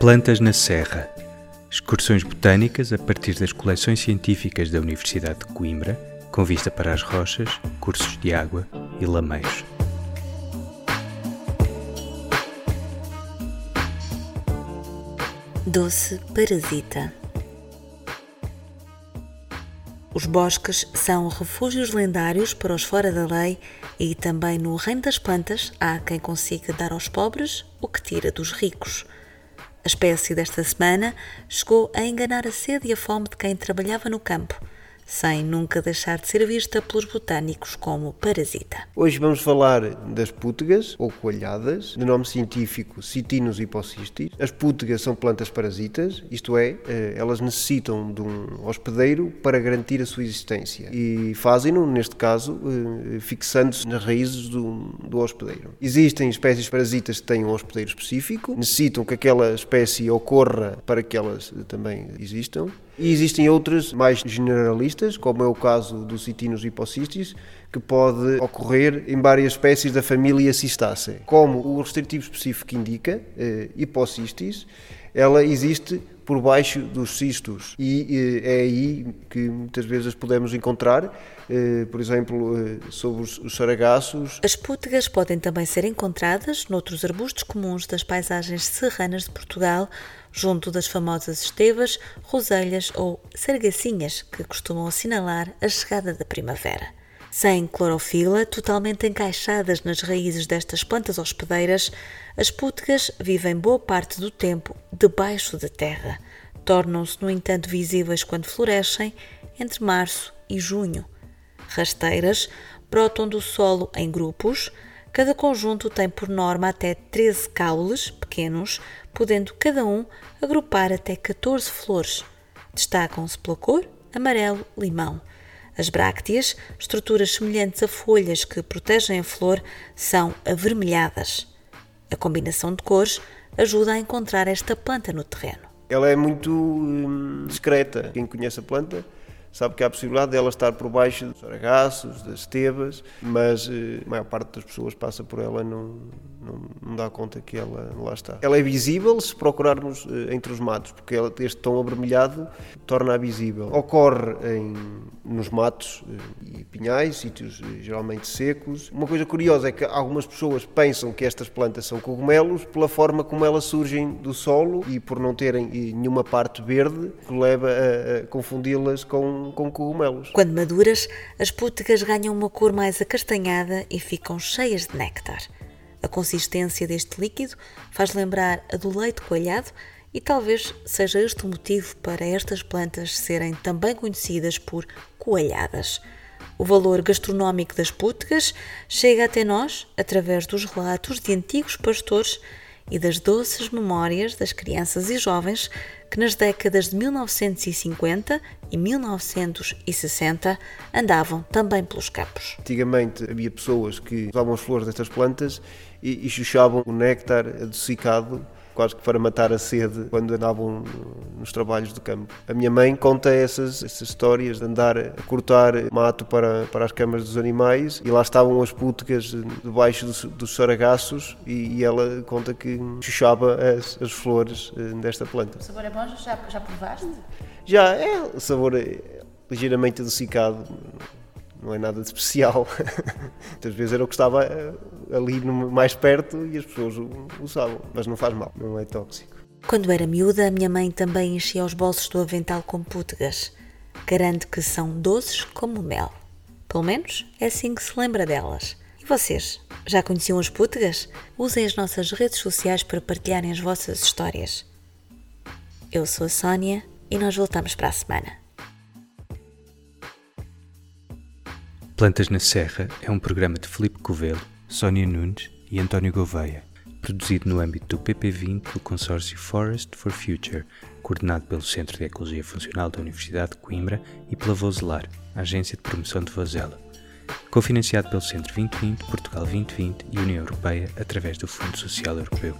Plantas na Serra. Excursões botânicas a partir das coleções científicas da Universidade de Coimbra, com vista para as rochas, cursos de água e lameios. Doce parasita. Os bosques são refúgios lendários para os fora da lei e também no reino das plantas há quem consiga dar aos pobres o que tira dos ricos. A espécie desta semana chegou a enganar a sede e a fome de quem trabalhava no campo sem nunca deixar de ser vista pelos botânicos como parasita. Hoje vamos falar das pútegas, ou coalhadas, de nome científico Citinus hipocistis. As pútegas são plantas parasitas, isto é, eh, elas necessitam de um hospedeiro para garantir a sua existência e fazem-no, neste caso, eh, fixando-se nas raízes do, do hospedeiro. Existem espécies parasitas que têm um hospedeiro específico, necessitam que aquela espécie ocorra para que elas também existam. E existem outras mais generalistas, como é o caso do Citinus hipocistis, que pode ocorrer em várias espécies da família Cistaceae. Como o restritivo específico indica, eh, hipocistis, ela existe por baixo dos cistos e eh, é aí que muitas vezes as podemos encontrar, eh, por exemplo, eh, sobre os, os saragaços. As pútegas podem também ser encontradas noutros arbustos comuns das paisagens serranas de Portugal, junto das famosas estevas, roselhas ou sargacinhas que costumam assinalar a chegada da primavera. Sem clorofila, totalmente encaixadas nas raízes destas plantas hospedeiras, as pútegas vivem boa parte do tempo debaixo da terra. Tornam-se, no entanto, visíveis quando florescem entre março e junho. Rasteiras brotam do solo em grupos, Cada conjunto tem por norma até 13 caules pequenos, podendo cada um agrupar até 14 flores. Destacam-se pela cor amarelo-limão. As brácteas, estruturas semelhantes a folhas que protegem a flor, são avermelhadas. A combinação de cores ajuda a encontrar esta planta no terreno. Ela é muito hum, discreta. Quem conhece a planta sabe que há a possibilidade dela estar por baixo dos aragaços, das estevas, mas eh, a maior parte das pessoas passa por ela não, não, não, dá conta que ela lá está. Ela é visível se procurarmos eh, entre os matos, porque ela, este tom avermelhado torna-a visível. Ocorre em, nos matos eh, e pinhais, sítios geralmente secos. Uma coisa curiosa é que algumas pessoas pensam que estas plantas são cogumelos pela forma como elas surgem do solo e por não terem nenhuma parte verde, que leva a, a confundi-las com com, cogumelos. Quando maduras, as pútegas ganham uma cor mais acastanhada e ficam cheias de néctar. A consistência deste líquido faz lembrar a do leite coalhado e talvez seja este o motivo para estas plantas serem também conhecidas por coalhadas. O valor gastronómico das pútegas chega até nós através dos relatos de antigos pastores e das doces memórias das crianças e jovens que nas décadas de 1950 e 1960 andavam também pelos campos. Antigamente havia pessoas que usavam as flores destas plantas e, e chuchavam o néctar adocicado quase que para matar a sede quando andavam nos trabalhos do campo. A minha mãe conta essas, essas histórias de andar a cortar mato para, para as camas dos animais e lá estavam as pútegas debaixo dos, dos saragaços e, e, ela conta que chuchava as, as flores eh, desta planta. O sabor é bom? Já, já provaste? Já, é, o sabor é ligeiramente adocicado não é nada de especial. Muitas vezes era o que estava eh, ali mais perto e as pessoas usavam, mas não faz mal, não é tóxico. Quando era miúda, a minha mãe também enchia os bolsos do avental com pútegas. Garanto que são doces como mel. Pelo menos é assim que se lembra delas. E vocês, já conheciam as pútegas? Usem as nossas redes sociais para partilharem as vossas histórias. Eu sou a Sónia e nós voltamos para a semana. Plantas na Serra é um programa de Felipe Covelo, Sónia Nunes e António Gouveia, produzido no âmbito do PP20 do consórcio Forest for Future, coordenado pelo Centro de Ecologia Funcional da Universidade de Coimbra e pela Vozelar, Agência de Promoção de Vozela. Cofinanciado pelo Centro 2020, Portugal 2020 e União Europeia através do Fundo Social Europeu.